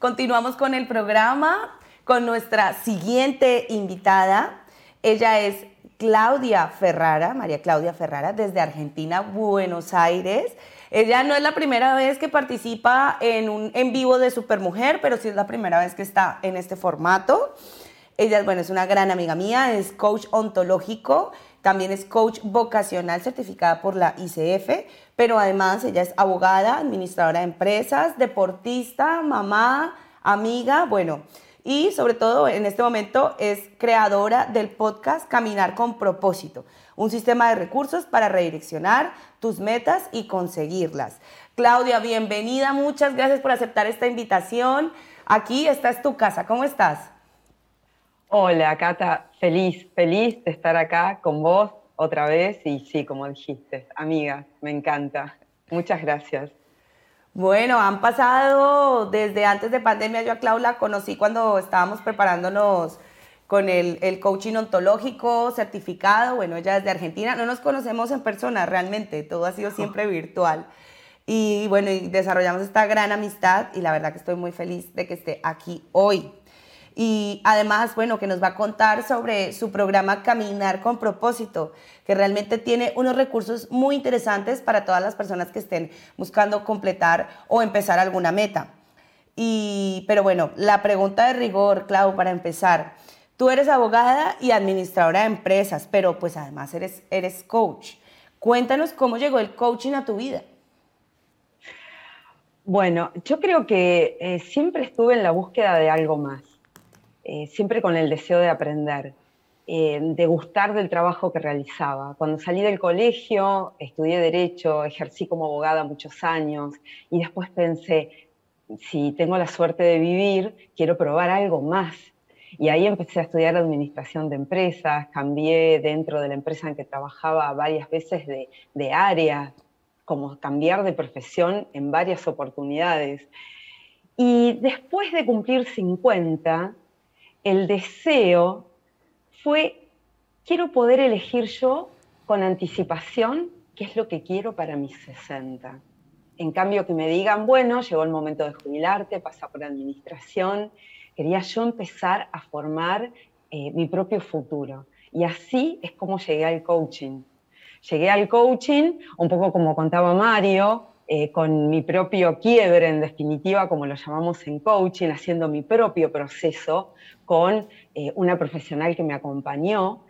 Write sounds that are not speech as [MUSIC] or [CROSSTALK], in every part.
Continuamos con el programa con nuestra siguiente invitada. Ella es Claudia Ferrara, María Claudia Ferrara, desde Argentina, Buenos Aires. Ella no es la primera vez que participa en un en vivo de Supermujer, pero sí es la primera vez que está en este formato. Ella bueno, es una gran amiga mía, es coach ontológico, también es coach vocacional certificada por la ICF, pero además ella es abogada, administradora de empresas, deportista, mamá, amiga, bueno, y sobre todo en este momento es creadora del podcast Caminar con propósito, un sistema de recursos para redireccionar tus metas y conseguirlas. Claudia, bienvenida, muchas gracias por aceptar esta invitación. Aquí esta es tu casa, ¿cómo estás? Hola, Cata, feliz, feliz de estar acá con vos otra vez. Y sí, como dijiste, amiga, me encanta. Muchas gracias. Bueno, han pasado desde antes de pandemia, yo a Clau la conocí cuando estábamos preparándonos con el, el, coaching ontológico certificado, bueno, ella es de Argentina, no nos conocemos en persona realmente, todo ha sido siempre virtual. Y bueno, y desarrollamos esta gran amistad. Y la verdad que estoy muy feliz de que esté aquí hoy y además, bueno, que nos va a contar sobre su programa Caminar con propósito, que realmente tiene unos recursos muy interesantes para todas las personas que estén buscando completar o empezar alguna meta. Y, pero bueno, la pregunta de rigor, Clau, para empezar. Tú eres abogada y administradora de empresas, pero pues además eres, eres coach. Cuéntanos cómo llegó el coaching a tu vida. Bueno, yo creo que eh, siempre estuve en la búsqueda de algo más. Eh, siempre con el deseo de aprender, eh, de gustar del trabajo que realizaba. Cuando salí del colegio, estudié derecho, ejercí como abogada muchos años y después pensé, si tengo la suerte de vivir, quiero probar algo más. Y ahí empecé a estudiar administración de empresas, cambié dentro de la empresa en que trabajaba varias veces de, de área, como cambiar de profesión en varias oportunidades. Y después de cumplir 50, el deseo fue, quiero poder elegir yo con anticipación qué es lo que quiero para mis 60. En cambio, que me digan, bueno, llegó el momento de jubilarte, pasa por administración, quería yo empezar a formar eh, mi propio futuro. Y así es como llegué al coaching. Llegué al coaching, un poco como contaba Mario, eh, con mi propio quiebre, en definitiva, como lo llamamos en coaching, haciendo mi propio proceso con eh, una profesional que me acompañó.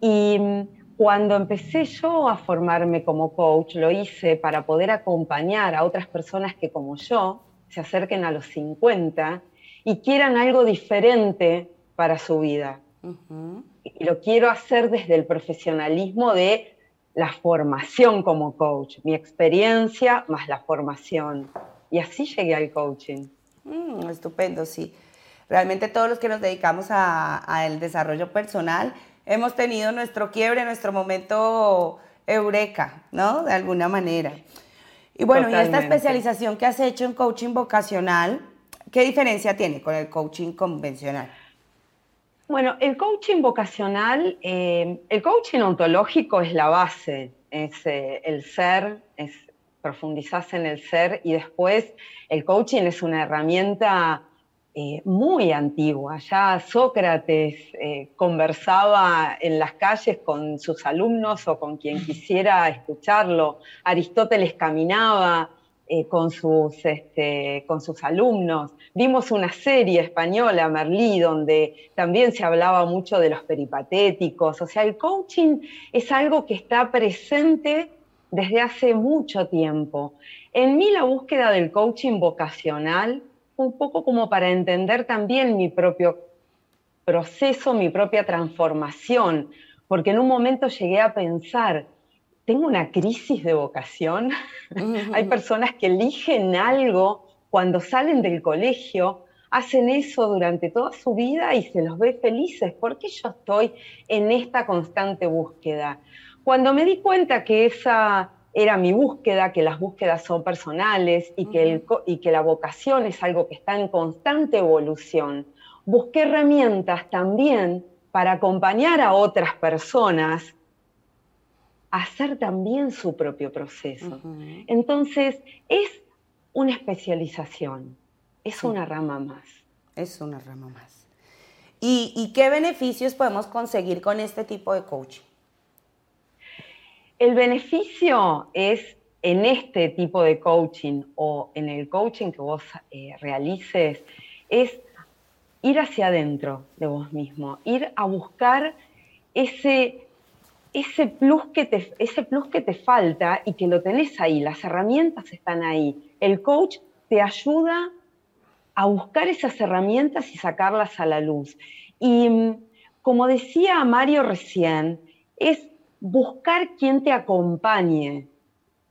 Y mm, cuando empecé yo a formarme como coach, lo hice para poder acompañar a otras personas que como yo se acerquen a los 50 y quieran algo diferente para su vida. Y lo quiero hacer desde el profesionalismo de la formación como coach, mi experiencia más la formación. Y así llegué al coaching. Mm, estupendo, sí. Realmente todos los que nos dedicamos al desarrollo personal hemos tenido nuestro quiebre, nuestro momento eureka, ¿no? De alguna manera. Y bueno, y esta especialización que has hecho en coaching vocacional, ¿qué diferencia tiene con el coaching convencional? Bueno, el coaching vocacional, eh, el coaching ontológico es la base, es eh, el ser, es profundizarse en el ser y después el coaching es una herramienta eh, muy antigua. Ya Sócrates conversaba en las calles con sus alumnos o con quien quisiera escucharlo. Aristóteles caminaba, eh, con, sus, este, con sus alumnos. Vimos una serie española, Merlí, donde también se hablaba mucho de los peripatéticos. O sea, el coaching es algo que está presente desde hace mucho tiempo. En mí la búsqueda del coaching vocacional un poco como para entender también mi propio proceso, mi propia transformación, porque en un momento llegué a pensar, tengo una crisis de vocación. [LAUGHS] Hay personas que eligen algo cuando salen del colegio, hacen eso durante toda su vida y se los ve felices. ¿Por qué yo estoy en esta constante búsqueda? Cuando me di cuenta que esa era mi búsqueda, que las búsquedas son personales y que, y que la vocación es algo que está en constante evolución, busqué herramientas también para acompañar a otras personas hacer también su propio proceso. Entonces, es una especialización, es una rama más. Es una rama más. ¿Y, qué beneficios podemos conseguir con este tipo de coaching? El beneficio es en este tipo de coaching o en el coaching que vos eh, realices, es ir hacia adentro de vos mismo, ir a buscar ese, ese, plus que te, ese plus que te falta y que lo tenés ahí, las herramientas están ahí. El coach te ayuda a buscar esas herramientas y sacarlas a la luz. Y mm, como decía Mario recién, es buscar quien te acompañe.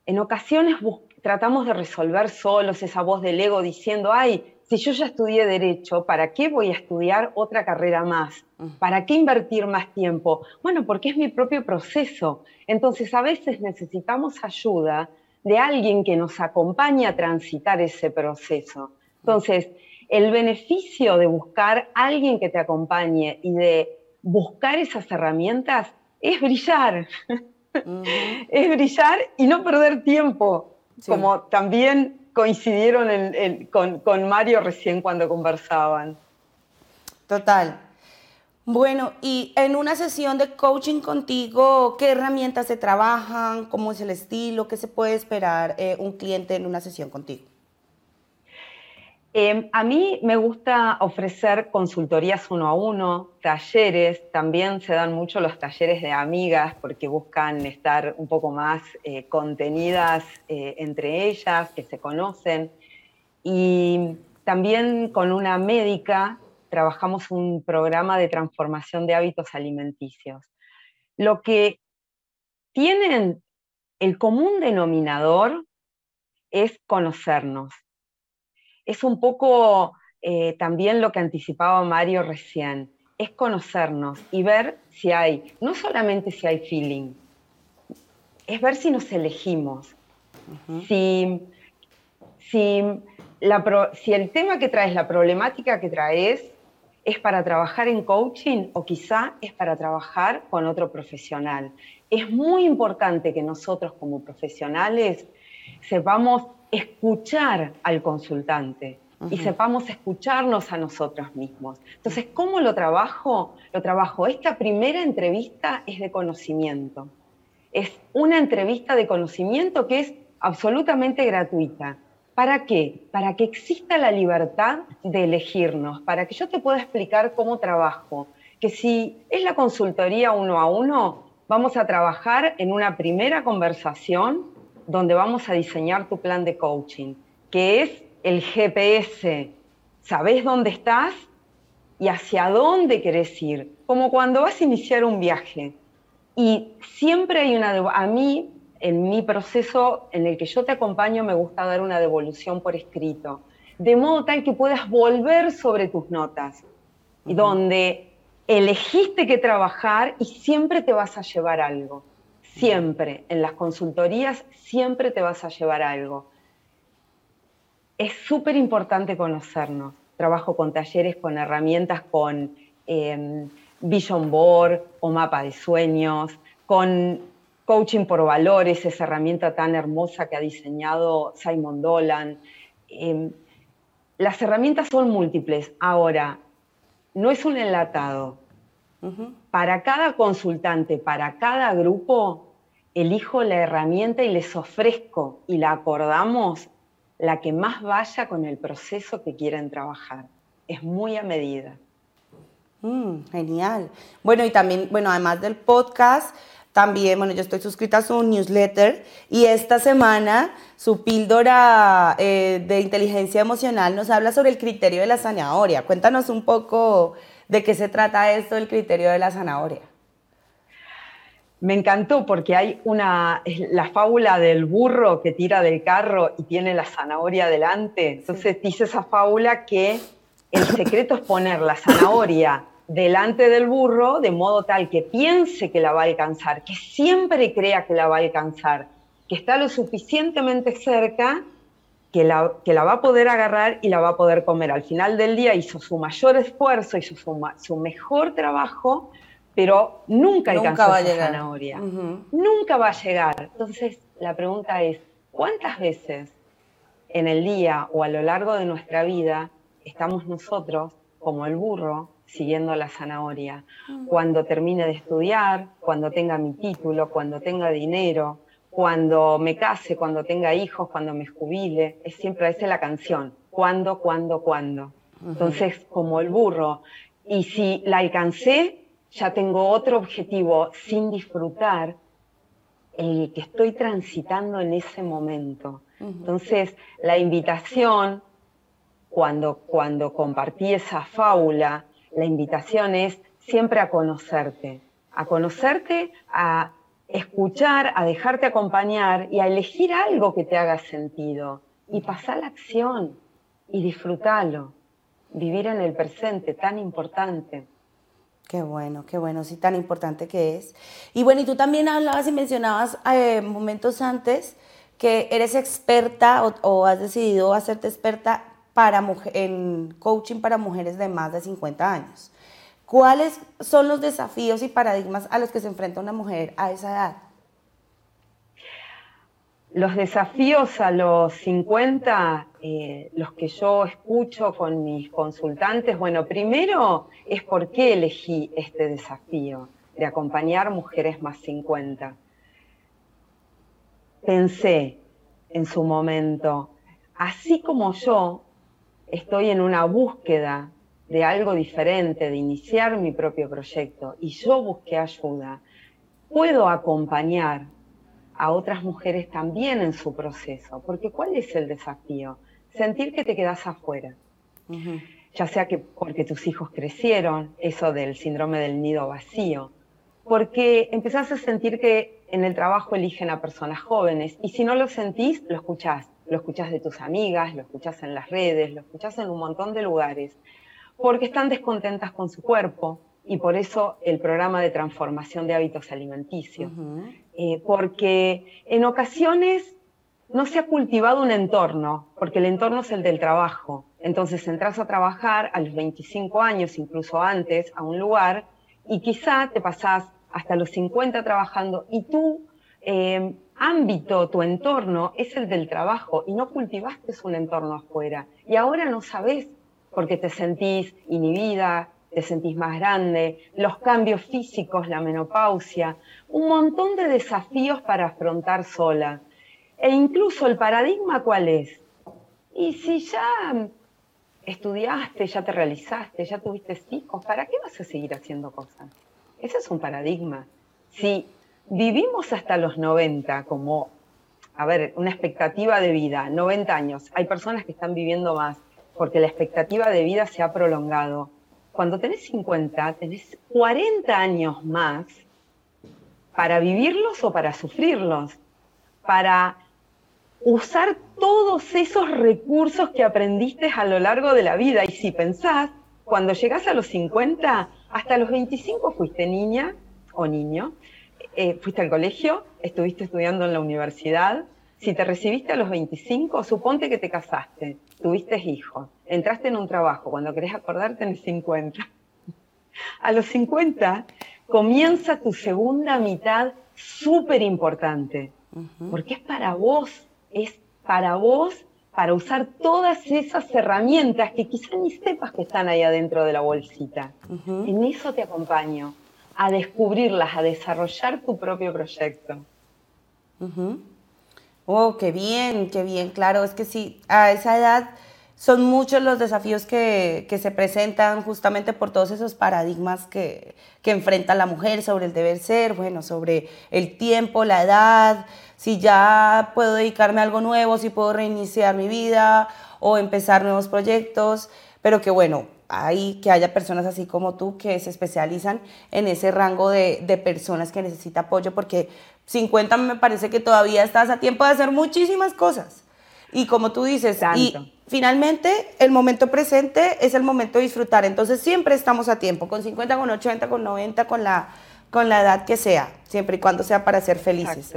En ocasiones tratamos de resolver solos esa voz del ego diciendo, ay, si yo ya estudié derecho, ¿para qué voy a estudiar otra carrera más? ¿Para qué invertir más tiempo? Bueno, porque es mi propio proceso. Entonces a veces necesitamos ayuda de alguien que nos acompañe a transitar ese proceso. Entonces, el beneficio de buscar a alguien que te acompañe y de buscar esas herramientas es brillar. [LAUGHS] es brillar y no perder tiempo, como también coincidieron con, Mario recién cuando conversaban. Total. Bueno, y en una sesión de coaching contigo, ¿qué herramientas se trabajan? ¿Cómo es el estilo? ¿Qué se puede esperar eh, un cliente en una sesión contigo? Em, a mí me gusta ofrecer consultorías uno a uno, talleres, también se dan mucho los talleres de amigas porque buscan estar un poco más eh, contenidas eh, entre ellas, que se conocen. Y también con una médica trabajamos un programa de transformación de hábitos alimenticios. Lo que tienen el común denominador es conocernos es un poco eh, también lo que anticipaba Mario recién, es conocernos y ver si hay, no solamente si hay feeling, es ver si nos elegimos, si, si, si el tema que traes, la problemática que traes, es para trabajar en coaching o quizá es para trabajar con otro profesional. Es muy importante que nosotros como profesionales sepamos escuchar al consultante y sepamos escucharnos a nosotros mismos. Entonces, ¿cómo lo trabajo? Lo trabajo. Esta primera entrevista es de conocimiento. Es una entrevista de conocimiento que es absolutamente gratuita. ¿Para qué? Para que exista la libertad de elegirnos, para que yo te pueda explicar cómo trabajo. Que si es la consultoría uno a uno, vamos a trabajar en una primera conversación donde vamos a diseñar tu plan de coaching, que es el GPS. Sabes dónde estás y hacia dónde querés ir, como cuando vas a iniciar un viaje. Y siempre hay una... A mí, en mi proceso en el que yo te acompaño, me gusta dar una devolución por escrito, de modo tal que puedas volver sobre tus notas, y donde elegiste que trabajar y siempre te vas a llevar algo. Siempre, en las consultorías, siempre te vas a llevar algo. Es súper importante conocernos. Trabajo con talleres, con herramientas, con em, Vision Board o mapa de sueños, con coaching por valores, esa herramienta tan hermosa que ha diseñado Simon Dolan. Em, las herramientas son múltiples. Ahora, no es un enlatado. Para cada consultante, para cada grupo, elijo la herramienta y les ofrezco y la acordamos la que más vaya con el proceso que quieren trabajar. Es muy a medida. Mm, genial. Bueno, y también, bueno, además del podcast, también, bueno, yo estoy suscrita a su newsletter y esta semana su píldora eh, de inteligencia emocional nos habla sobre el criterio de la zanahoria. Cuéntanos un poco de qué se trata esto del criterio de la zanahoria. Me encantó porque hay una, la fábula del burro que tira del carro y tiene la zanahoria delante. Entonces dice esa fábula que el secreto es poner la zanahoria delante del burro de modo tal que piense que la va a alcanzar, que siempre crea que la va a alcanzar, que está lo suficientemente cerca que la, que la va a poder agarrar y la va a poder comer. Al final del día hizo su mayor esfuerzo, hizo su, su mejor trabajo pero nunca alcanzó va zanahoria. Nunca va a llegar. Entonces, la pregunta es, ¿cuántas veces en el día o a lo largo de nuestra vida estamos nosotros como el burro siguiendo la zanahoria. Cuando termine de estudiar, cuando tenga mi título, cuando tenga dinero, cuando me case, cuando tenga hijos, cuando me jubile, es siempre esa la canción, cuando, cuando, cuando. Entonces, como el burro, y si la alcancé, ya tengo otro objetivo sin disfrutar el que estoy transitando en ese momento. Entonces, la invitación, cuando, cuando compartí esa fábula, la invitación es siempre a conocerte, a conocerte, a escuchar, a dejarte acompañar y a elegir algo que te haga sentido y pasar la acción y disfrutarlo, vivir en el presente, tan importante. Qué bueno, qué bueno, sí, tan importante que es. Y bueno, y tú también hablabas y mencionabas eh, momentos antes que eres experta o, has decidido hacerte experta para en coaching para mujeres de más de 50 años. ¿Cuáles son los desafíos y paradigmas a los que se enfrenta una mujer a esa edad? Los desafíos a los 50, eh, los que yo escucho con mis consultantes, bueno, primero es por qué elegí este desafío de acompañar mujeres más 50. Pensé en su momento, así como yo estoy en una búsqueda de algo diferente, de iniciar mi propio proyecto, y yo busqué ayuda, puedo acompañar a otras mujeres también en su proceso, porque ¿cuál es el desafío? Sentir que te quedas afuera. Ya sea que porque tus hijos crecieron, eso del síndrome del nido vacío, porque empezás a sentir que en el trabajo eligen a personas jóvenes y si no lo sentís, lo escuchás. Lo escuchás de tus amigas, lo escuchás en las redes, lo escuchás en un montón de lugares, porque están descontentas con su cuerpo, y por eso el programa de transformación de hábitos alimenticios. Eh, porque en ocasiones no se ha cultivado un entorno, porque el entorno es el del trabajo. Entonces entras a trabajar a los 25 años, incluso antes, a un lugar y quizá te pasás hasta los 50 trabajando y tu eh, ámbito, tu entorno es el del trabajo y no cultivaste un entorno afuera. Y ahora no sabes porque te sentís inhibida, te sentís más grande, los cambios físicos, la menopausia, un montón de desafíos para afrontar sola. E incluso el paradigma cuál es. Y si ya estudiaste, ya te realizaste, ya tuviste hijos, ¿para qué vas a seguir haciendo cosas? Ese es un paradigma. Si vivimos hasta los 90 como, a ver, una expectativa de vida, 90 años, hay personas que están viviendo más porque la expectativa de vida se ha prolongado cuando tenés 50, tenés 40 años más para vivirlos o para sufrirlos, para usar todos esos recursos que aprendiste a lo largo de la vida. Y si pensás, cuando llegás a los 50, hasta los 25 fuiste niña o niño, eh, fuiste al colegio, estuviste estudiando en la universidad, si te recibiste a los 25, suponte que te casaste, tuviste hijos, entraste en un trabajo, cuando querés acordarte en 50. A los 50 comienza tu segunda mitad súper importante, porque es para vos, es para vos para usar todas esas herramientas que quizá ni sepas que están ahí adentro de la bolsita. En eso te acompaño, a descubrirlas, a desarrollar tu propio proyecto. Oh, qué bien, qué bien, claro, es que sí, a esa edad son muchos los desafíos que, se presentan justamente por todos esos paradigmas que, que, enfrenta la mujer sobre el deber ser, bueno, sobre el tiempo, la edad, si ya puedo dedicarme a algo nuevo, si puedo reiniciar mi vida o empezar nuevos proyectos, pero que bueno, hay que haya personas así como tú que se especializan en ese rango de, de personas que necesita apoyo, porque 50 me parece que todavía estás a tiempo de hacer muchísimas cosas. Y como tú dices, y finalmente el momento presente es el momento de disfrutar. Entonces siempre estamos a tiempo, con 50, con 80, con 90, con la, con la edad que sea, siempre y cuando sea para ser felices.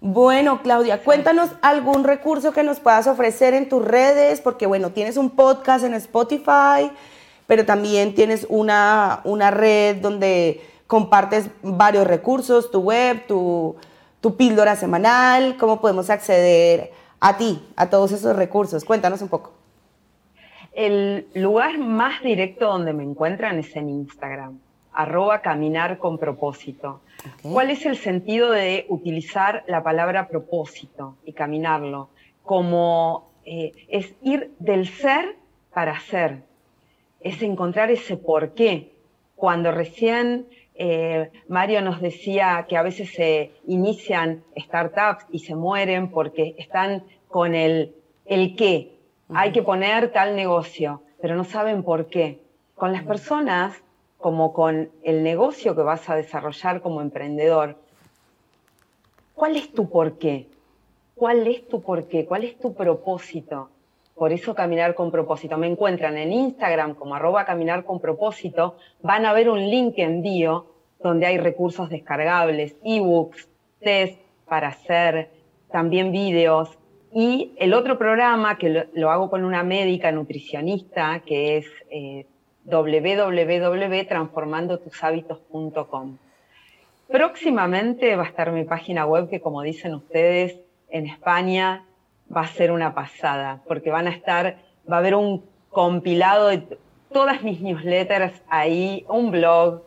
Bueno, Claudia, cuéntanos algún recurso que nos puedas ofrecer en tus redes, porque bueno, tienes un podcast en Spotify, pero también tienes una, una red donde compartes varios recursos, tu web, tu, píldora semanal, cómo podemos acceder a ti, a todos esos recursos. Cuéntanos un poco. El lugar más directo donde me encuentran es en Instagram, arroba caminar con propósito. ¿Cuál es el sentido de utilizar la palabra propósito y caminarlo? Como eh, es ir del ser para ser, es encontrar ese porqué. Cuando recién eh, Mario nos decía que a veces se inician startups y se mueren porque están con el, el qué. Hay que poner tal negocio, pero no saben por qué. Con las personas, como con el negocio que vas a desarrollar como emprendedor, ¿cuál es tu porqué? ¿Cuál es tu porqué? ¿Cuál es tu propósito? Por eso caminar con propósito. Me encuentran en Instagram como arroba caminar con propósito. Van a ver un link en bio donde hay recursos descargables, ebooks, test para hacer, también vídeos. Y el otro programa que lo, hago con una médica nutricionista que es eh. Próximamente va a estar mi página web que como dicen ustedes en España va a ser una pasada porque van a estar, va a haber un compilado de todas mis newsletters ahí, un blog,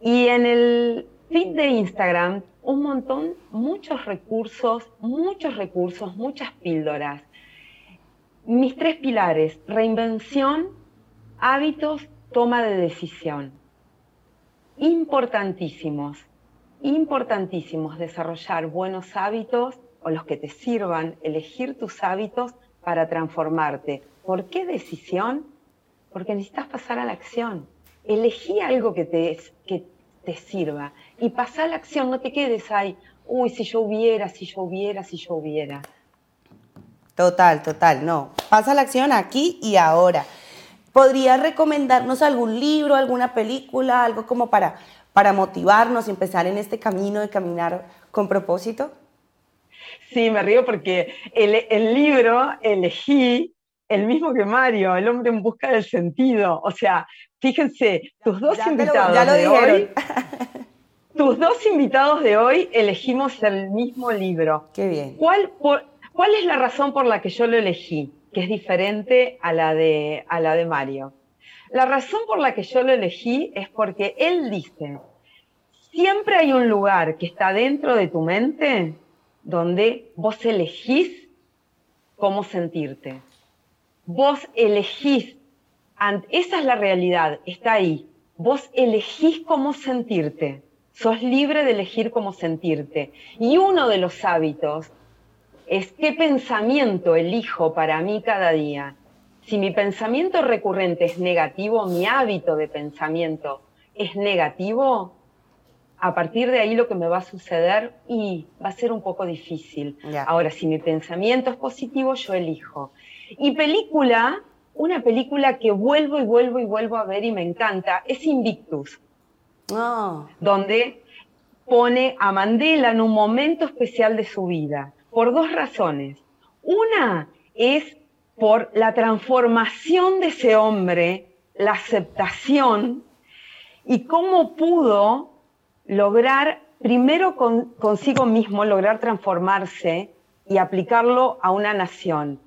y en el feed de Instagram, un montón, muchos recursos, muchos recursos, muchas píldoras. Mis tres pilares, reinvención, hábitos, toma de decisión. Importantísimos, importantísimos desarrollar buenos hábitos o los que te sirvan, elegir tus hábitos para transformarte. ¿Por qué decisión? Porque necesitas pasar a la acción elegí algo que te, que te sirva y pasá a la acción, no te quedes ahí, uy, si yo hubiera, si yo hubiera, si yo hubiera. Total, total, no. Pasa la acción aquí y ahora. ¿Podrías recomendarnos algún libro, alguna película, algo como para, para motivarnos y empezar en este camino de caminar con propósito? Sí, me río porque el, el libro elegí el mismo que Mario, el hombre en busca del sentido. O sea, fíjense, tus dos invitados de hoy. [LAUGHS] tus dos invitados de hoy elegimos el mismo libro. Qué bien. ¿Cuál, ¿Cuál es la razón por la que yo lo elegí? Que es diferente a la, de, a la de Mario. La razón por la que yo lo elegí es porque él dice, siempre hay un lugar que está dentro de tu mente donde vos elegís cómo sentirte. Vos elegís, esa es la realidad, está ahí. Vos elegís cómo sentirte, sos libre de elegir cómo sentirte. Y uno de los hábitos es qué pensamiento elijo para mí cada día. Si mi pensamiento recurrente es negativo, mi hábito de pensamiento es negativo, a partir de ahí lo que me va a suceder y va a ser un poco difícil. Ahora, si mi pensamiento es positivo, yo elijo. Y película, una película que vuelvo y vuelvo y vuelvo a ver y me encanta, es Invictus. Ah. Donde pone a Mandela en un momento especial de su vida, por dos razones. Una es por la transformación de ese hombre, la aceptación y cómo pudo lograr, primero consigo mismo, lograr transformarse y aplicarlo a una nación.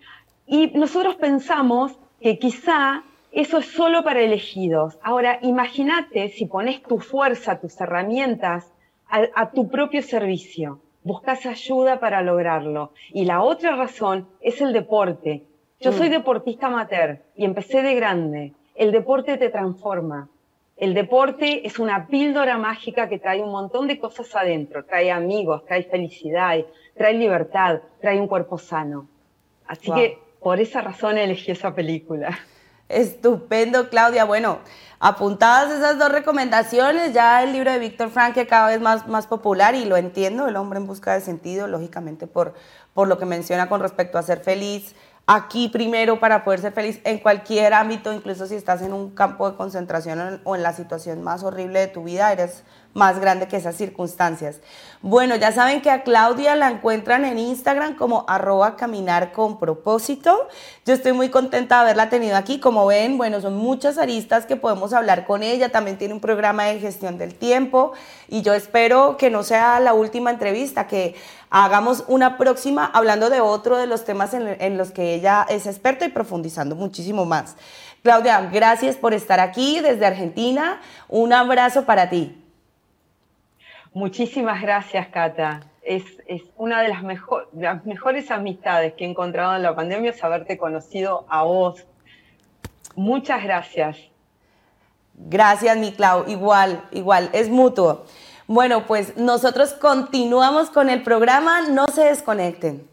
Y nosotros pensamos que quizá eso es solo para elegidos. Ahora, imagínate si pones tu fuerza, tus herramientas a, tu propio servicio. Buscas ayuda para lograrlo. Y la otra razón es el deporte. Yo soy mm. deportista amateur y empecé de grande. El deporte te transforma. El deporte es una píldora mágica que trae un montón de cosas adentro. Trae amigos, trae felicidad, trae libertad, trae un cuerpo sano. Así que por esa razón elegí esa película. Estupendo, Claudia. Bueno, apuntadas esas dos recomendaciones, ya el libro de Víctor Frank que cada vez más, más popular y lo entiendo, el hombre en busca de sentido, lógicamente por, por lo que menciona con respecto a ser feliz. Aquí primero para poder ser feliz en cualquier ámbito, incluso si estás en un campo de concentración o en la situación más horrible de tu vida, eres más grande que esas circunstancias. Bueno, ya saben que a Claudia la encuentran en Instagram como arroba caminar con propósito. Yo estoy muy contenta de haberla tenido aquí. Como ven, bueno, son muchas aristas que podemos hablar con ella. También tiene un programa de gestión del tiempo y yo espero que no sea la última entrevista, que hagamos una próxima hablando de otro de los temas en, en los que ella es experta y profundizando muchísimo más. Claudia, gracias por estar aquí desde Argentina. Un abrazo para ti. Muchísimas gracias, Cata. Es, una de las, las mejores amistades que he encontrado en la pandemia es haberte conocido a vos. Muchas gracias. Gracias, mi Clau. Igual, igual, es mutuo. Bueno, pues nosotros continuamos con el programa. No se desconecten.